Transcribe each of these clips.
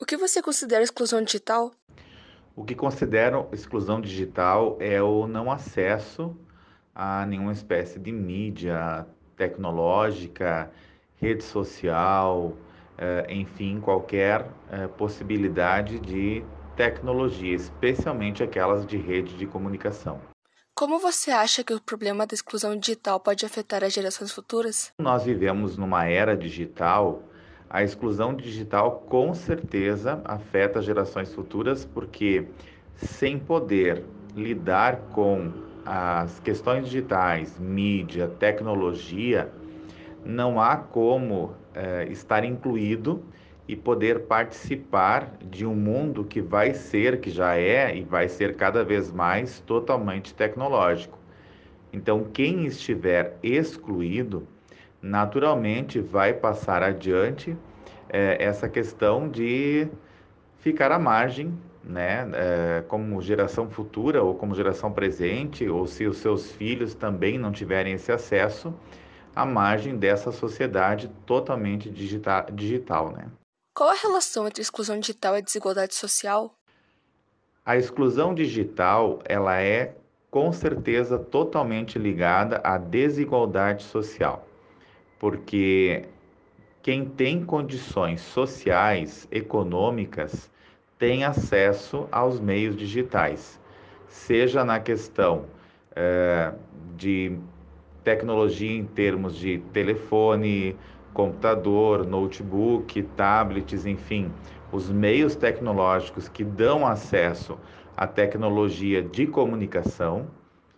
O que você considera exclusão digital? O que considero exclusão digital é o não acesso a nenhuma espécie de mídia tecnológica, rede social, eh, enfim, qualquer eh, possibilidade de tecnologia, especialmente aquelas de rede de comunicação. Como você acha que o problema da exclusão digital pode afetar as gerações futuras? Nós vivemos numa era digital. A exclusão digital com certeza afeta gerações futuras, porque sem poder lidar com as questões digitais, mídia, tecnologia, não há como é, estar incluído e poder participar de um mundo que vai ser, que já é e vai ser cada vez mais totalmente tecnológico. Então, quem estiver excluído, naturalmente vai passar adiante é, essa questão de ficar à margem, né, é, como geração futura ou como geração presente, ou se os seus filhos também não tiverem esse acesso, à margem dessa sociedade totalmente digital, digital né? Qual a relação entre exclusão digital e desigualdade social? A exclusão digital, ela é com certeza totalmente ligada à desigualdade social, porque quem tem condições sociais, econômicas, tem acesso aos meios digitais, seja na questão é, de tecnologia em termos de telefone, computador, notebook, tablets, enfim, os meios tecnológicos que dão acesso à tecnologia de comunicação,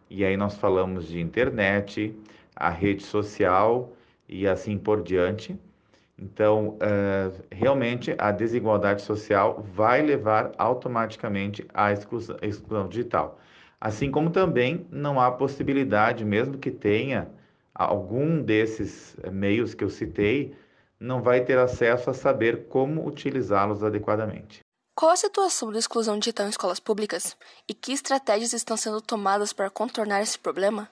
e aí nós falamos de internet, a rede social e assim por diante. Então, uh, realmente, a desigualdade social vai levar automaticamente à exclusão, exclusão digital. Assim como também não há possibilidade, mesmo que tenha algum desses eh, meios que eu citei não vai ter acesso a saber como utilizá-los adequadamente. Qual a situação da exclusão digital em escolas públicas e que estratégias estão sendo tomadas para contornar esse problema?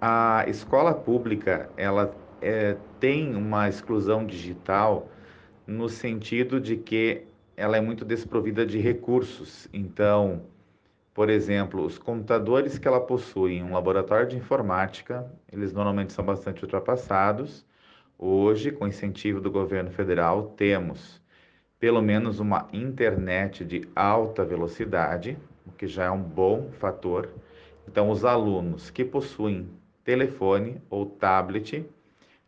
A escola pública ela é, tem uma exclusão digital no sentido de que ela é muito desprovida de recursos. Então, por exemplo, os computadores que ela possui em um laboratório de informática, eles normalmente são bastante ultrapassados. Hoje, com incentivo do governo federal, temos pelo menos uma internet de alta velocidade, o que já é um bom fator. Então, os alunos que possuem telefone ou tablet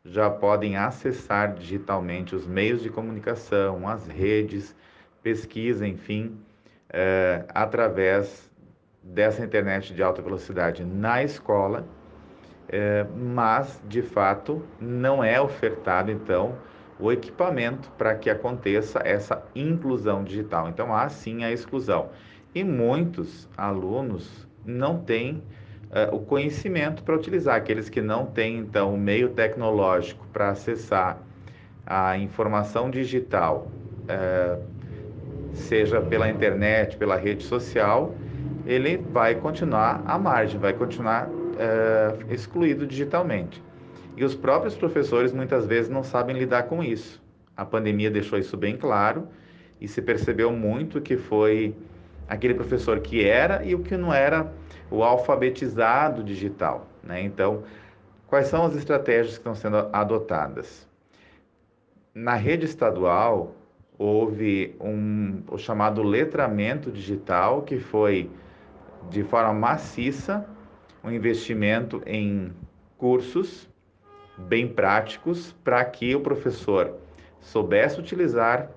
já podem acessar digitalmente os meios de comunicação, as redes, pesquisa, enfim, é, através dessa internet de alta velocidade na escola, é, mas de fato não é ofertado então o equipamento para que aconteça essa inclusão digital. Então há sim a exclusão. E muitos alunos não têm é, o conhecimento para utilizar, aqueles que não têm então o meio tecnológico para acessar a informação digital, é, seja pela internet, pela rede social, ele vai continuar à margem, vai continuar é, excluído digitalmente. E os próprios professores muitas vezes não sabem lidar com isso. A pandemia deixou isso bem claro e se percebeu muito que foi aquele professor que era e o que não era o alfabetizado digital. Né? Então, quais são as estratégias que estão sendo adotadas? Na rede estadual, houve um, o chamado letramento digital, que foi de forma maciça um investimento em cursos bem práticos para que o professor soubesse utilizar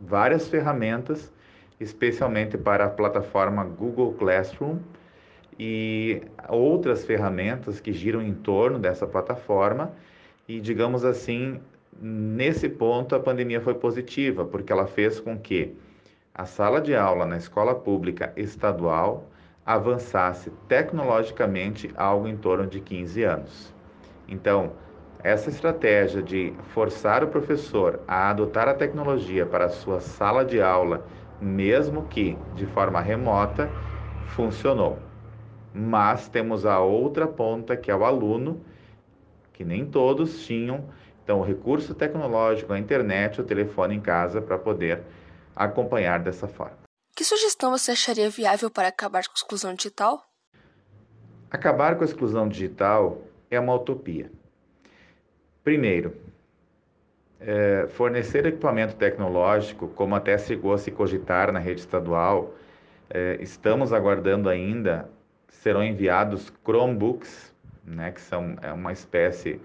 várias ferramentas, especialmente para a plataforma Google Classroom e outras ferramentas que giram em torno dessa plataforma. E, digamos assim, nesse ponto a pandemia foi positiva, porque ela fez com que a sala de aula na escola pública estadual avançasse tecnologicamente algo em torno de 15 anos. Então, essa estratégia de forçar o professor a adotar a tecnologia para a sua sala de aula, mesmo que de forma remota, funcionou. Mas temos a outra ponta, que é o aluno, que nem todos tinham então o recurso tecnológico, a internet, o telefone em casa para poder acompanhar dessa forma. Que sugestão você acharia viável para acabar com a exclusão digital? Acabar com a exclusão digital é uma utopia. Primeiro, é, fornecer equipamento tecnológico, como até chegou a se cogitar na rede estadual, é, estamos aguardando ainda, serão enviados Chromebooks, né, que são é uma espécie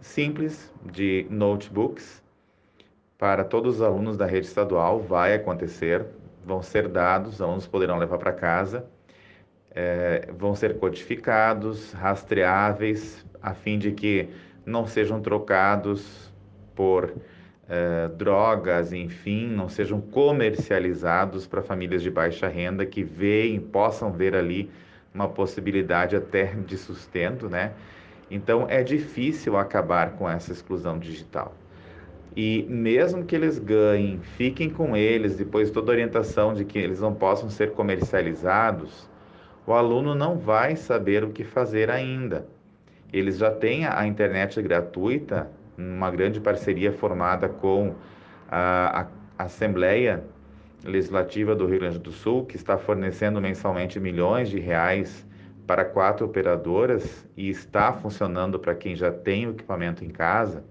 simples de notebooks para todos os alunos da rede estadual, vai acontecer, vão ser dados, os alunos poderão levar para casa, é, vão ser codificados, rastreáveis, a fim de que não sejam trocados por é, drogas, enfim, não sejam comercializados para famílias de baixa renda que veem, possam ver ali uma possibilidade até de sustento, né? Então é difícil acabar com essa exclusão digital. E mesmo que eles ganhem, fiquem com eles, depois toda a orientação de que eles não possam ser comercializados, o aluno não vai saber o que fazer ainda. Eles já têm a internet gratuita, uma grande parceria formada com a, a Assembleia Legislativa do Rio Grande do Sul, que está fornecendo mensalmente milhões de reais para quatro operadoras e está funcionando para quem já tem o equipamento em casa,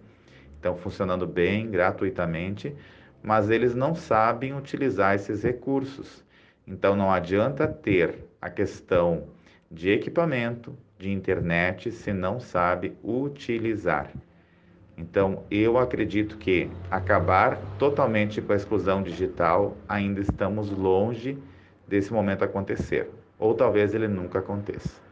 então funcionando bem, gratuitamente, mas eles não sabem utilizar esses recursos. Então não adianta ter a questão de equipamento, de internet, se não sabe utilizar. Então, eu acredito que acabar totalmente com a exclusão digital ainda estamos longe desse momento acontecer, ou talvez ele nunca aconteça.